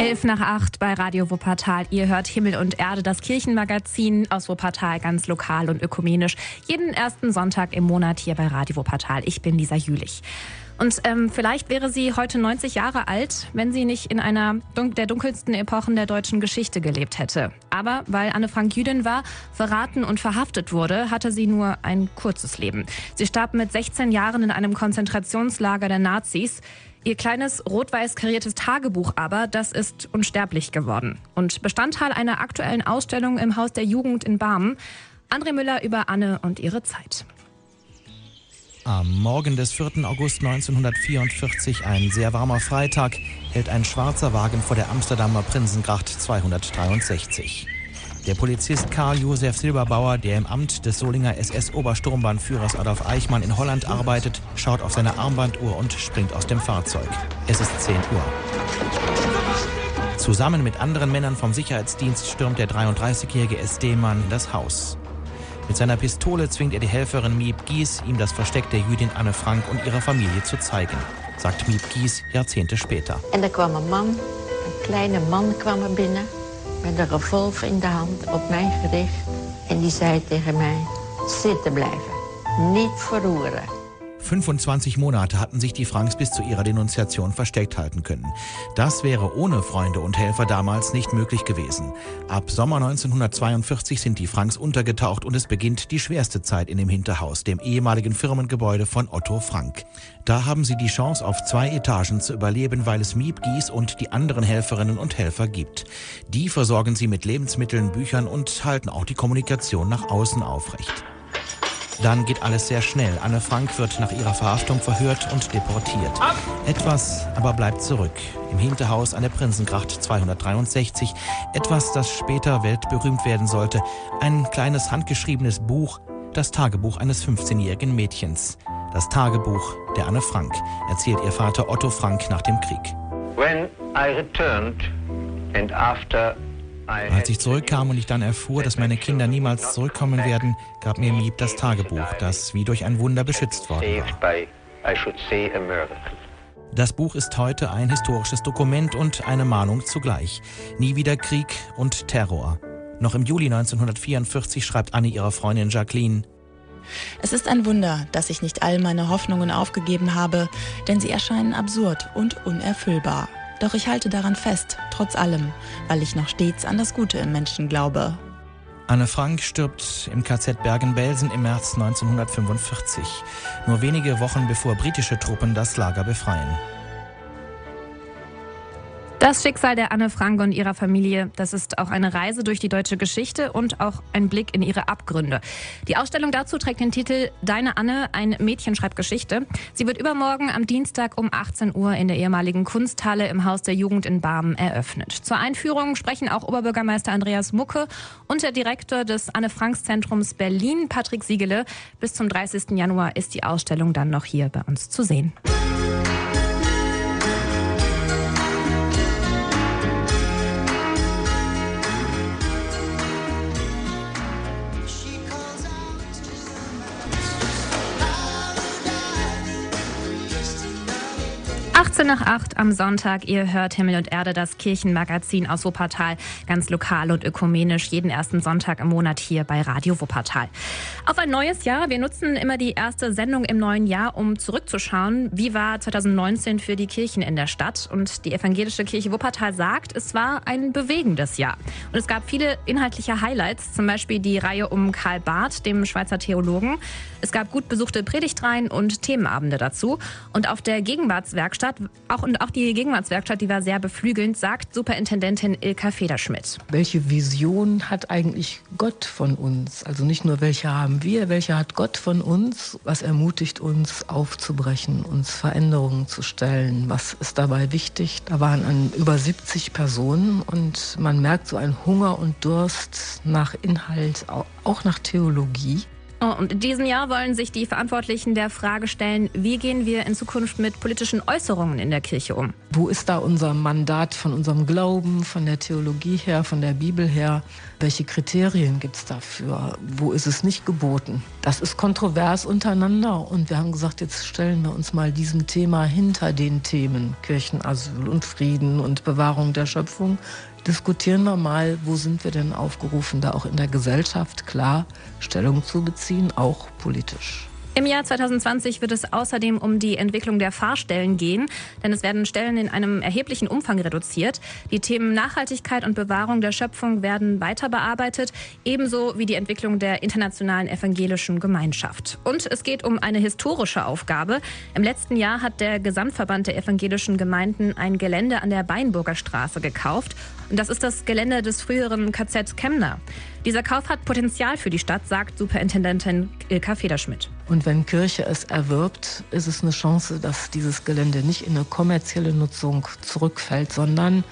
Elf nach acht bei Radio Wuppertal. Ihr hört Himmel und Erde, das Kirchenmagazin aus Wuppertal, ganz lokal und ökumenisch. Jeden ersten Sonntag im Monat hier bei Radio Wuppertal. Ich bin Lisa Jülich. Und ähm, vielleicht wäre sie heute 90 Jahre alt, wenn sie nicht in einer der dunkelsten Epochen der deutschen Geschichte gelebt hätte. Aber weil Anne Frank Jüdin war, verraten und verhaftet wurde, hatte sie nur ein kurzes Leben. Sie starb mit 16 Jahren in einem Konzentrationslager der Nazis. Ihr kleines rot-weiß kariertes Tagebuch aber, das ist unsterblich geworden und Bestandteil einer aktuellen Ausstellung im Haus der Jugend in Barmen. André Müller über Anne und ihre Zeit. Am Morgen des 4. August 1944, ein sehr warmer Freitag, hält ein schwarzer Wagen vor der Amsterdamer Prinsengracht 263. Der Polizist Karl Josef Silberbauer, der im Amt des Solinger SS-Obersturmbahnführers Adolf Eichmann in Holland arbeitet, schaut auf seine Armbanduhr und springt aus dem Fahrzeug. Es ist 10 Uhr. Zusammen mit anderen Männern vom Sicherheitsdienst stürmt der 33-jährige SD-Mann das Haus. Mit seiner Pistole zwingt er die Helferin Miep Gies, ihm das Versteck der Jüdin Anne Frank und ihrer Familie zu zeigen, sagt Miep Gies Jahrzehnte später. Und da kwam ein Mann, ein kleiner Mann kwam er binnen met een revolver in de hand op mij gericht. En die zei tegen mij, zitten blijven, niet verroeren. 25 Monate hatten sich die Franks bis zu ihrer Denunziation versteckt halten können. Das wäre ohne Freunde und Helfer damals nicht möglich gewesen. Ab Sommer 1942 sind die Franks untergetaucht und es beginnt die schwerste Zeit in dem Hinterhaus, dem ehemaligen Firmengebäude von Otto Frank. Da haben sie die Chance, auf zwei Etagen zu überleben, weil es Miep Gies und die anderen Helferinnen und Helfer gibt. Die versorgen sie mit Lebensmitteln, Büchern und halten auch die Kommunikation nach außen aufrecht. Dann geht alles sehr schnell. Anne Frank wird nach ihrer Verhaftung verhört und deportiert. Etwas aber bleibt zurück. Im Hinterhaus an der Prinzengracht 263. Etwas, das später weltberühmt werden sollte. Ein kleines handgeschriebenes Buch, das Tagebuch eines 15-jährigen Mädchens. Das Tagebuch der Anne Frank, erzählt ihr Vater Otto Frank nach dem Krieg. When I returned and after als ich zurückkam und ich dann erfuhr, dass meine Kinder niemals zurückkommen werden, gab mir Miep das Tagebuch, das wie durch ein Wunder beschützt worden war. Das Buch ist heute ein historisches Dokument und eine Mahnung zugleich. Nie wieder Krieg und Terror. Noch im Juli 1944 schreibt Anne ihrer Freundin Jacqueline, es ist ein Wunder, dass ich nicht all meine Hoffnungen aufgegeben habe, denn sie erscheinen absurd und unerfüllbar. Doch ich halte daran fest, trotz allem, weil ich noch stets an das Gute im Menschen glaube. Anne Frank stirbt im KZ Bergen-Belsen im März 1945, nur wenige Wochen bevor britische Truppen das Lager befreien. Das Schicksal der Anne Frank und ihrer Familie, das ist auch eine Reise durch die deutsche Geschichte und auch ein Blick in ihre Abgründe. Die Ausstellung dazu trägt den Titel Deine Anne, ein Mädchen schreibt Geschichte. Sie wird übermorgen am Dienstag um 18 Uhr in der ehemaligen Kunsthalle im Haus der Jugend in Barmen eröffnet. Zur Einführung sprechen auch Oberbürgermeister Andreas Mucke und der Direktor des Anne Franks Zentrums Berlin, Patrick Siegele. Bis zum 30. Januar ist die Ausstellung dann noch hier bei uns zu sehen. Nach 8 am Sonntag. Ihr hört Himmel und Erde, das Kirchenmagazin aus Wuppertal. Ganz lokal und ökumenisch. Jeden ersten Sonntag im Monat hier bei Radio Wuppertal. Auf ein neues Jahr. Wir nutzen immer die erste Sendung im neuen Jahr, um zurückzuschauen. Wie war 2019 für die Kirchen in der Stadt? Und die Evangelische Kirche Wuppertal sagt, es war ein bewegendes Jahr. Und es gab viele inhaltliche Highlights. Zum Beispiel die Reihe um Karl Barth, dem Schweizer Theologen. Es gab gut besuchte Predigtreihen und Themenabende dazu. Und auf der Gegenwartswerkstatt Werkstatt, auch und auch die Gegenwartswerkstatt, die war sehr beflügelnd, sagt Superintendentin Ilka Federschmidt. Welche Vision hat eigentlich Gott von uns? Also nicht nur welche haben wir, welche hat Gott von uns? Was ermutigt uns aufzubrechen, uns Veränderungen zu stellen? Was ist dabei wichtig? Da waren an über 70 Personen und man merkt so einen Hunger und Durst nach Inhalt, auch nach Theologie. Oh, und in diesem Jahr wollen sich die Verantwortlichen der Frage stellen, wie gehen wir in Zukunft mit politischen Äußerungen in der Kirche um? Wo ist da unser Mandat von unserem Glauben, von der Theologie her, von der Bibel her? Welche Kriterien gibt es dafür? Wo ist es nicht geboten? Das ist kontrovers untereinander und wir haben gesagt, jetzt stellen wir uns mal diesem Thema hinter den Themen Kirchenasyl und Frieden und Bewahrung der Schöpfung diskutieren wir mal, wo sind wir denn aufgerufen, da auch in der Gesellschaft klar Stellung zu beziehen, auch politisch. Im Jahr 2020 wird es außerdem um die Entwicklung der Fahrstellen gehen, denn es werden Stellen in einem erheblichen Umfang reduziert. Die Themen Nachhaltigkeit und Bewahrung der Schöpfung werden weiter bearbeitet, ebenso wie die Entwicklung der internationalen evangelischen Gemeinschaft. Und es geht um eine historische Aufgabe. Im letzten Jahr hat der Gesamtverband der evangelischen Gemeinden ein Gelände an der Beinburger Straße gekauft. Und das ist das Gelände des früheren KZ Chemner. Dieser Kauf hat Potenzial für die Stadt, sagt Superintendentin Ilka Federschmidt. Und wenn Kirche es erwirbt, ist es eine Chance, dass dieses Gelände nicht in eine kommerzielle Nutzung zurückfällt, sondern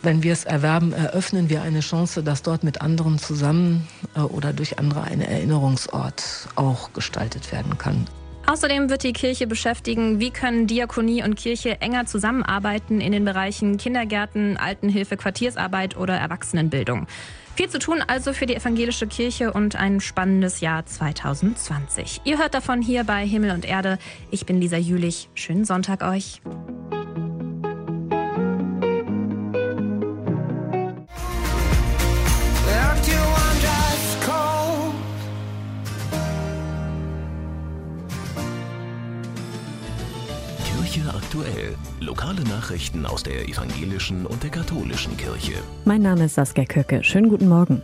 wenn wir es erwerben, eröffnen wir eine Chance, dass dort mit anderen zusammen äh, oder durch andere ein Erinnerungsort auch gestaltet werden kann. Außerdem wird die Kirche beschäftigen, wie können Diakonie und Kirche enger zusammenarbeiten in den Bereichen Kindergärten, Altenhilfe, Quartiersarbeit oder Erwachsenenbildung. Viel zu tun also für die evangelische Kirche und ein spannendes Jahr 2020. Ihr hört davon hier bei Himmel und Erde. Ich bin Lisa Jülich. Schönen Sonntag euch. Lokale Nachrichten aus der evangelischen und der katholischen Kirche. Mein Name ist Saskia Köcke. Schönen guten Morgen.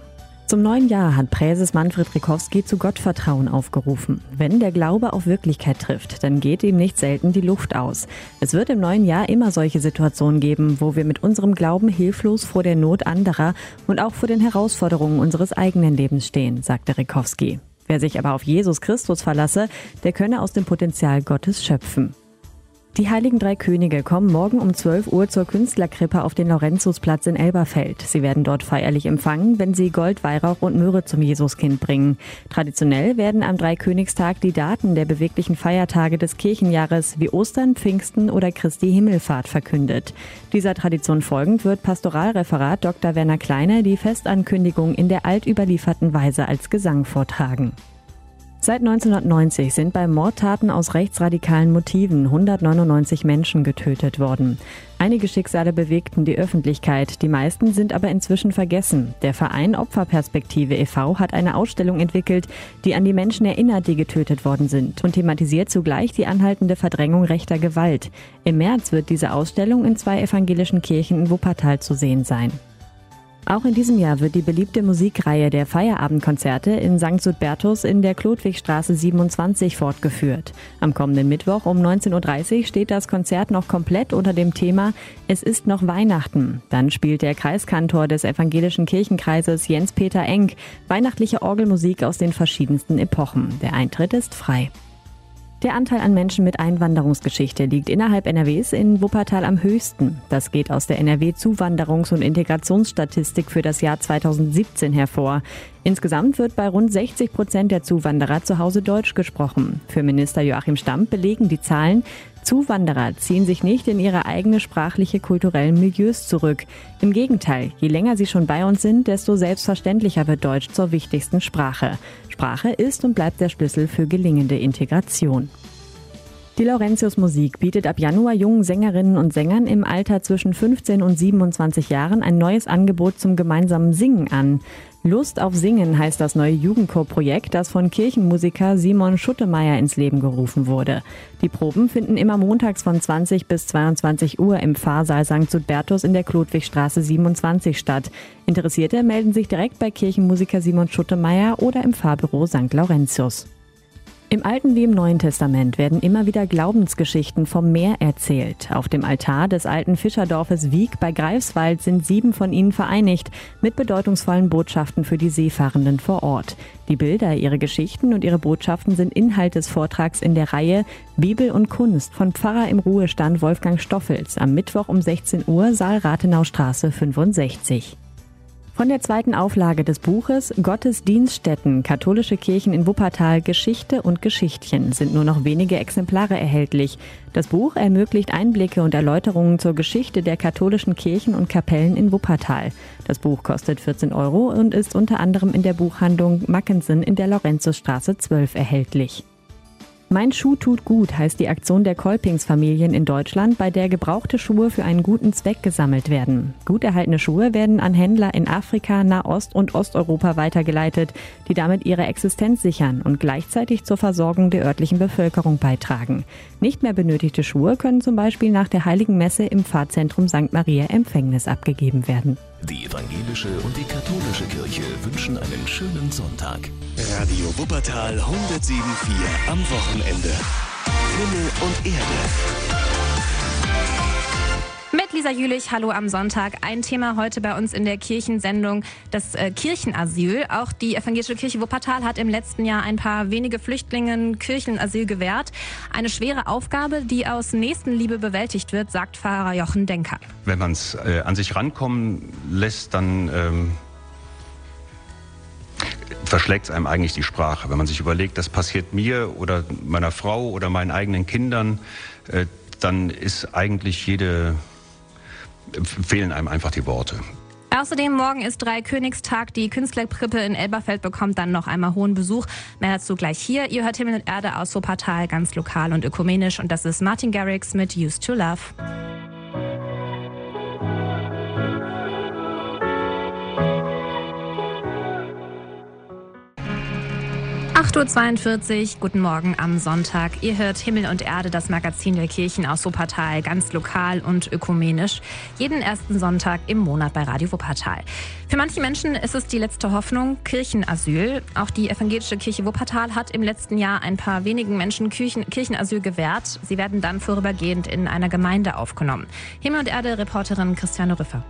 Zum neuen Jahr hat Präses Manfred Rikowski zu Gottvertrauen aufgerufen. Wenn der Glaube auf Wirklichkeit trifft, dann geht ihm nicht selten die Luft aus. Es wird im neuen Jahr immer solche Situationen geben, wo wir mit unserem Glauben hilflos vor der Not anderer und auch vor den Herausforderungen unseres eigenen Lebens stehen, sagte Rikowski. Wer sich aber auf Jesus Christus verlasse, der könne aus dem Potenzial Gottes schöpfen. Die Heiligen Drei Könige kommen morgen um 12 Uhr zur Künstlerkrippe auf den Laurentiusplatz in Elberfeld. Sie werden dort feierlich empfangen, wenn sie Gold, Weihrauch und Myrrhe zum Jesuskind bringen. Traditionell werden am Dreikönigstag die Daten der beweglichen Feiertage des Kirchenjahres wie Ostern, Pfingsten oder Christi Himmelfahrt verkündet. Dieser Tradition folgend wird Pastoralreferat Dr. Werner Kleine die Festankündigung in der altüberlieferten Weise als Gesang vortragen. Seit 1990 sind bei Mordtaten aus rechtsradikalen Motiven 199 Menschen getötet worden. Einige Schicksale bewegten die Öffentlichkeit, die meisten sind aber inzwischen vergessen. Der Verein Opferperspektive e.V. hat eine Ausstellung entwickelt, die an die Menschen erinnert, die getötet worden sind und thematisiert zugleich die anhaltende Verdrängung rechter Gewalt. Im März wird diese Ausstellung in zwei evangelischen Kirchen in Wuppertal zu sehen sein. Auch in diesem Jahr wird die beliebte Musikreihe der Feierabendkonzerte in St. Sudbertus in der Klodwigstraße 27 fortgeführt. Am kommenden Mittwoch um 19.30 Uhr steht das Konzert noch komplett unter dem Thema Es ist noch Weihnachten. Dann spielt der Kreiskantor des evangelischen Kirchenkreises Jens-Peter Enck weihnachtliche Orgelmusik aus den verschiedensten Epochen. Der Eintritt ist frei. Der Anteil an Menschen mit Einwanderungsgeschichte liegt innerhalb NRWs in Wuppertal am höchsten. Das geht aus der NRW-Zuwanderungs- und Integrationsstatistik für das Jahr 2017 hervor. Insgesamt wird bei rund 60 Prozent der Zuwanderer zu Hause Deutsch gesprochen. Für Minister Joachim Stamm belegen die Zahlen, Zuwanderer ziehen sich nicht in ihre eigene sprachliche kulturellen Milieus zurück. Im Gegenteil, je länger sie schon bei uns sind, desto selbstverständlicher wird Deutsch zur wichtigsten Sprache. Sprache ist und bleibt der Schlüssel für gelingende Integration. Die Laurentius Musik bietet ab Januar jungen Sängerinnen und Sängern im Alter zwischen 15 und 27 Jahren ein neues Angebot zum gemeinsamen Singen an. Lust auf Singen heißt das neue Jugendchorprojekt, das von Kirchenmusiker Simon Schuttemeyer ins Leben gerufen wurde. Die Proben finden immer montags von 20 bis 22 Uhr im Pfarrsaal St. Sudbertus in der Klodwigstraße 27 statt. Interessierte melden sich direkt bei Kirchenmusiker Simon Schuttemeyer oder im Pfarrbüro St. Laurentius. Im Alten wie im Neuen Testament werden immer wieder Glaubensgeschichten vom Meer erzählt. Auf dem Altar des alten Fischerdorfes Wieg bei Greifswald sind sieben von ihnen vereinigt mit bedeutungsvollen Botschaften für die Seefahrenden vor Ort. Die Bilder, ihre Geschichten und ihre Botschaften sind Inhalt des Vortrags in der Reihe Bibel und Kunst von Pfarrer im Ruhestand Wolfgang Stoffels am Mittwoch um 16 Uhr Saal Rathenaustraße 65. Von der zweiten Auflage des Buches Gottesdienststätten, katholische Kirchen in Wuppertal, Geschichte und Geschichtchen sind nur noch wenige Exemplare erhältlich. Das Buch ermöglicht Einblicke und Erläuterungen zur Geschichte der katholischen Kirchen und Kapellen in Wuppertal. Das Buch kostet 14 Euro und ist unter anderem in der Buchhandlung Mackensen in der Lorenzusstraße 12 erhältlich. Mein Schuh tut gut heißt die Aktion der Kolpingsfamilien in Deutschland, bei der gebrauchte Schuhe für einen guten Zweck gesammelt werden. Gut erhaltene Schuhe werden an Händler in Afrika, Nahost und Osteuropa weitergeleitet, die damit ihre Existenz sichern und gleichzeitig zur Versorgung der örtlichen Bevölkerung beitragen. Nicht mehr benötigte Schuhe können zum Beispiel nach der Heiligen Messe im Pfarrzentrum St. Maria Empfängnis abgegeben werden. Die evangelische und die katholische Kirche wünschen einen schönen Sonntag. Radio Wuppertal 107.4 am Wochenende. Himmel und Erde. Lisa Jülich, hallo am Sonntag. Ein Thema heute bei uns in der Kirchensendung, das äh, Kirchenasyl. Auch die Evangelische Kirche Wuppertal hat im letzten Jahr ein paar wenige Flüchtlingen Kirchenasyl gewährt. Eine schwere Aufgabe, die aus Nächstenliebe bewältigt wird, sagt Pfarrer Jochen Denker. Wenn man es äh, an sich rankommen lässt, dann ähm, verschlägt es einem eigentlich die Sprache. Wenn man sich überlegt, das passiert mir oder meiner Frau oder meinen eigenen Kindern, äh, dann ist eigentlich jede fehlen einem einfach die Worte. Außerdem morgen ist Dreikönigstag. Die Künstlerkrippe in Elberfeld bekommt dann noch einmal hohen Besuch. Mehr dazu gleich hier. Ihr hört Himmel und Erde aus Wuppertal, ganz lokal und ökumenisch. Und das ist Martin Garrix mit Used to Love. 8.42 Uhr, guten Morgen am Sonntag. Ihr hört Himmel und Erde, das Magazin der Kirchen aus Wuppertal, ganz lokal und ökumenisch. Jeden ersten Sonntag im Monat bei Radio Wuppertal. Für manche Menschen ist es die letzte Hoffnung, Kirchenasyl. Auch die evangelische Kirche Wuppertal hat im letzten Jahr ein paar wenigen Menschen Kirchen, Kirchenasyl gewährt. Sie werden dann vorübergehend in einer Gemeinde aufgenommen. Himmel und Erde, Reporterin Christiane Rüffer.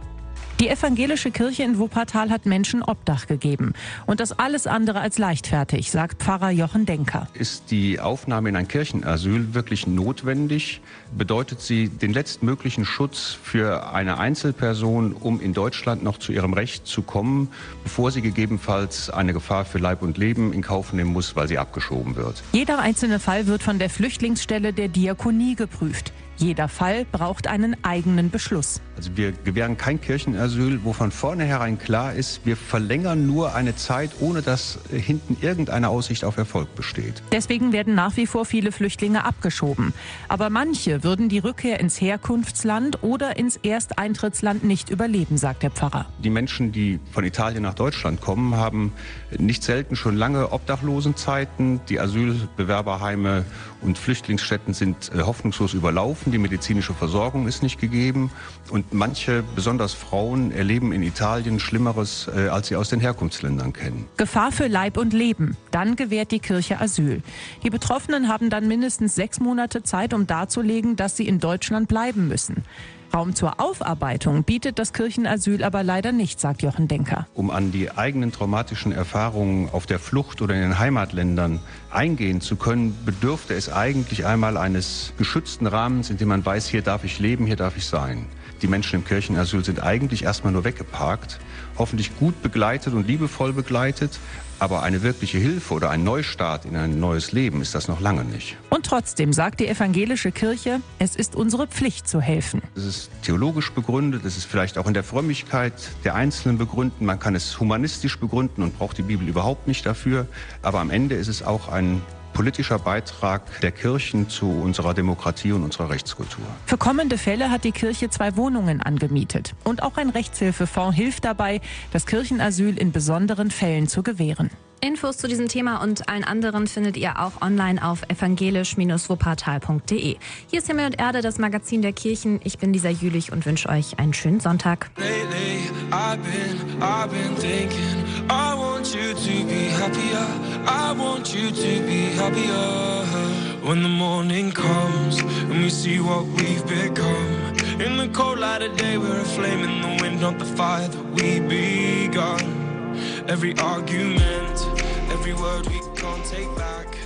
Die evangelische Kirche in Wuppertal hat Menschen Obdach gegeben. Und das alles andere als leichtfertig, sagt Pfarrer Jochen Denker. Ist die Aufnahme in ein Kirchenasyl wirklich notwendig? Bedeutet sie den letztmöglichen Schutz für eine Einzelperson, um in Deutschland noch zu ihrem Recht zu kommen, bevor sie gegebenenfalls eine Gefahr für Leib und Leben in Kauf nehmen muss, weil sie abgeschoben wird? Jeder einzelne Fall wird von der Flüchtlingsstelle der Diakonie geprüft. Jeder Fall braucht einen eigenen Beschluss. Also wir gewähren kein Kirchenasyl, wo von vornherein klar ist, wir verlängern nur eine Zeit, ohne dass hinten irgendeine Aussicht auf Erfolg besteht. Deswegen werden nach wie vor viele Flüchtlinge abgeschoben. Aber manche würden die Rückkehr ins Herkunftsland oder ins Ersteintrittsland nicht überleben, sagt der Pfarrer. Die Menschen, die von Italien nach Deutschland kommen, haben nicht selten schon lange Obdachlosenzeiten. Die Asylbewerberheime und Flüchtlingsstätten sind äh, hoffnungslos überlaufen. Die medizinische Versorgung ist nicht gegeben. Und manche, besonders Frauen, erleben in Italien Schlimmeres, äh, als sie aus den Herkunftsländern kennen. Gefahr für Leib und Leben. Dann gewährt die Kirche Asyl. Die Betroffenen haben dann mindestens sechs Monate Zeit, um darzulegen, dass sie in Deutschland bleiben müssen. Raum zur Aufarbeitung bietet das Kirchenasyl aber leider nicht, sagt Jochen Denker. Um an die eigenen traumatischen Erfahrungen auf der Flucht oder in den Heimatländern eingehen zu können, bedürfte es eigentlich einmal eines geschützten Rahmens, in dem man weiß, hier darf ich leben, hier darf ich sein. Die Menschen im Kirchenasyl sind eigentlich erstmal nur weggeparkt, hoffentlich gut begleitet und liebevoll begleitet, aber eine wirkliche Hilfe oder ein Neustart in ein neues Leben ist das noch lange nicht. Und trotzdem sagt die evangelische Kirche, es ist unsere Pflicht zu helfen. Es ist theologisch begründet, es ist vielleicht auch in der Frömmigkeit der Einzelnen begründen. Man kann es humanistisch begründen und braucht die Bibel überhaupt nicht dafür. Aber am Ende ist es auch ein politischer Beitrag der Kirchen zu unserer Demokratie und unserer Rechtskultur. Für kommende Fälle hat die Kirche zwei Wohnungen angemietet. Und auch ein Rechtshilfefonds hilft dabei, das Kirchenasyl in besonderen Fällen zu gewähren. Infos zu diesem Thema und allen anderen findet ihr auch online auf evangelisch-wuppertal.de. Hier ist Himmel und Erde, das Magazin der Kirchen. Ich bin Lisa Jülich und wünsche euch einen schönen Sonntag. Lately, I've been, I've been thinking, I want you to be happier. I want you to be happier. When the morning comes and we see what we've become. In the cold light of day, we're a flame in the wind, not the fire that we begun. Every argument, every word we can't take back.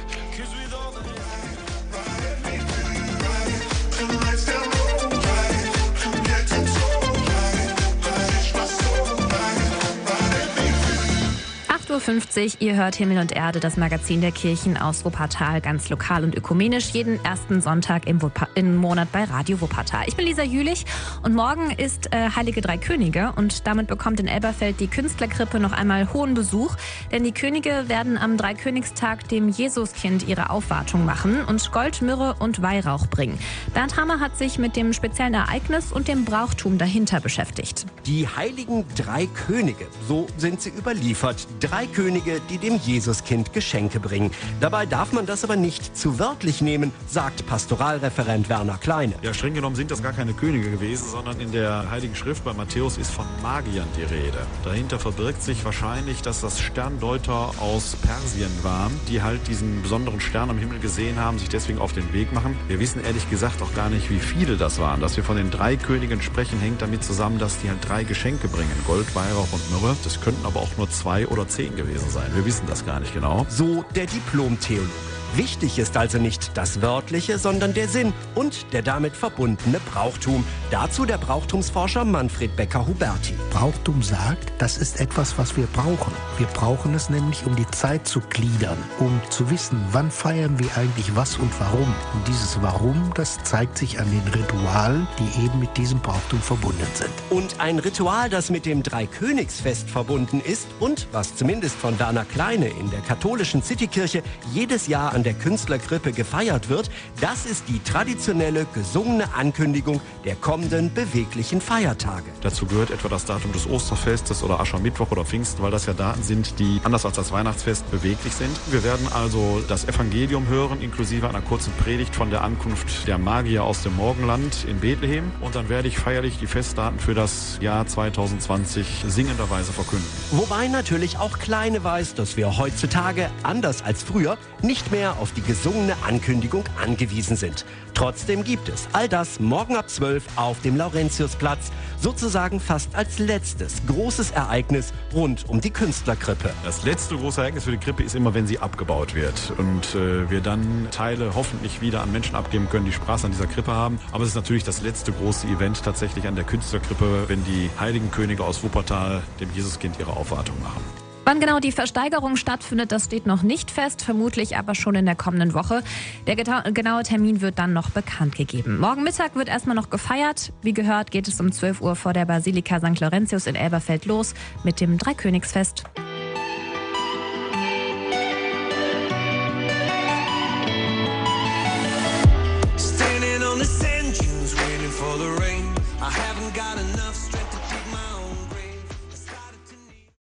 6.50 Uhr, ihr hört Himmel und Erde, das Magazin der Kirchen aus Wuppertal, ganz lokal und ökumenisch, jeden ersten Sonntag im, im Monat bei Radio Wuppertal. Ich bin Lisa Jülich und morgen ist äh, Heilige Drei Könige und damit bekommt in Elberfeld die Künstlerkrippe noch einmal hohen Besuch, denn die Könige werden am Dreikönigstag dem Jesuskind ihre Aufwartung machen und Gold, Myrrhe und Weihrauch bringen. Bernd Hammer hat sich mit dem speziellen Ereignis und dem Brauchtum dahinter beschäftigt. Die heiligen drei Könige, so sind sie überliefert. Drei Könige, die dem Jesuskind Geschenke bringen. Dabei darf man das aber nicht zu wörtlich nehmen, sagt Pastoralreferent Werner Kleine. Ja, streng genommen sind das gar keine Könige gewesen, sondern in der Heiligen Schrift bei Matthäus ist von Magiern die Rede. Dahinter verbirgt sich wahrscheinlich, dass das Sterndeuter aus Persien waren, die halt diesen besonderen Stern am Himmel gesehen haben, sich deswegen auf den Weg machen. Wir wissen ehrlich gesagt auch gar nicht, wie viele das waren. Dass wir von den drei Königen sprechen, hängt damit zusammen, dass die halt drei Geschenke bringen. Gold, Weihrauch und Myrrhe. Das könnten aber auch nur zwei oder zehn gewesen sein. Wir wissen das gar nicht genau. So der Diplomtheologe. Wichtig ist also nicht das Wörtliche, sondern der Sinn und der damit verbundene Brauchtum. Dazu der Brauchtumsforscher Manfred Becker-Huberti. Brauchtum sagt, das ist etwas, was wir brauchen. Wir brauchen es nämlich, um die Zeit zu gliedern, um zu wissen, wann feiern wir eigentlich was und warum. Und dieses Warum, das zeigt sich an den Ritualen, die eben mit diesem Brauchtum verbunden sind. Und ein Ritual, das mit dem Dreikönigsfest verbunden ist und was zumindest von Werner Kleine in der katholischen Citykirche jedes Jahr an der Künstlerkrippe gefeiert wird, das ist die traditionelle gesungene Ankündigung der kommenden beweglichen Feiertage. Dazu gehört etwa das Datum des Osterfestes oder Aschermittwoch oder Pfingsten, weil das ja Daten sind, die anders als das Weihnachtsfest beweglich sind. Wir werden also das Evangelium hören, inklusive einer kurzen Predigt von der Ankunft der Magier aus dem Morgenland in Bethlehem. Und dann werde ich feierlich die Festdaten für das Jahr 2020 singenderweise verkünden. Wobei natürlich auch Kleine weiß, dass wir heutzutage, anders als früher, nicht mehr auf die gesungene Ankündigung angewiesen sind. Trotzdem gibt es all das morgen ab 12 auf dem Laurentiusplatz, sozusagen fast als letztes großes Ereignis rund um die Künstlerkrippe. Das letzte große Ereignis für die Krippe ist immer, wenn sie abgebaut wird und äh, wir dann Teile hoffentlich wieder an Menschen abgeben können, die Spaß an dieser Krippe haben. Aber es ist natürlich das letzte große Event tatsächlich an der Künstlerkrippe, wenn die heiligen Könige aus Wuppertal dem Jesuskind ihre Aufwartung machen. Wann genau die Versteigerung stattfindet, das steht noch nicht fest, vermutlich aber schon in der kommenden Woche. Der genaue Termin wird dann noch bekannt gegeben. Morgen Mittag wird erstmal noch gefeiert. Wie gehört, geht es um 12 Uhr vor der Basilika St. Laurentius in Elberfeld los mit dem Dreikönigsfest.